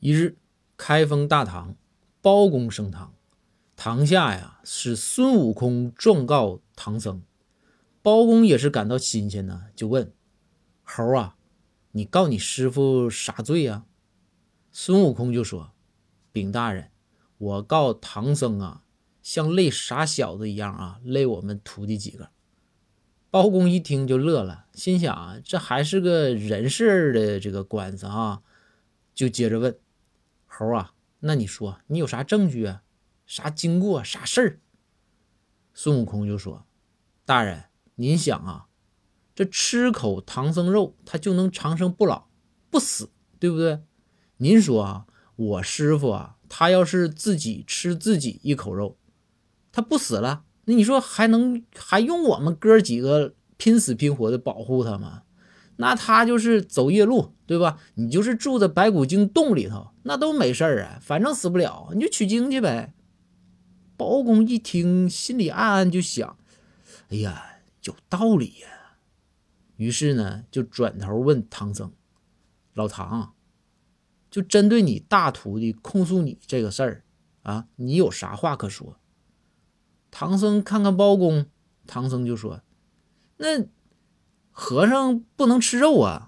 一日，开封大堂，包公升堂，堂下呀是孙悟空状告唐僧。包公也是感到新鲜呢，就问猴啊：“你告你师傅啥罪呀？”孙悟空就说：“禀大人，我告唐僧啊，像累傻小子一样啊，累我们徒弟几个。”包公一听就乐了，心想啊，这还是个人事的这个官司啊，就接着问。猴啊，那你说你有啥证据啊？啥经过？啥事儿？孙悟空就说：“大人，您想啊，这吃口唐僧肉，他就能长生不老、不死，对不对？您说啊，我师傅啊，他要是自己吃自己一口肉，他不死了，那你说还能还用我们哥几个拼死拼活的保护他吗？”那他就是走夜路，对吧？你就是住在白骨精洞里头，那都没事儿啊，反正死不了，你就取经去呗。包公一听，心里暗暗就想：哎呀，有道理呀。于是呢，就转头问唐僧：“老唐，就针对你大徒弟控诉你这个事儿啊，你有啥话可说？”唐僧看看包公，唐僧就说：“那。”和尚不能吃肉啊。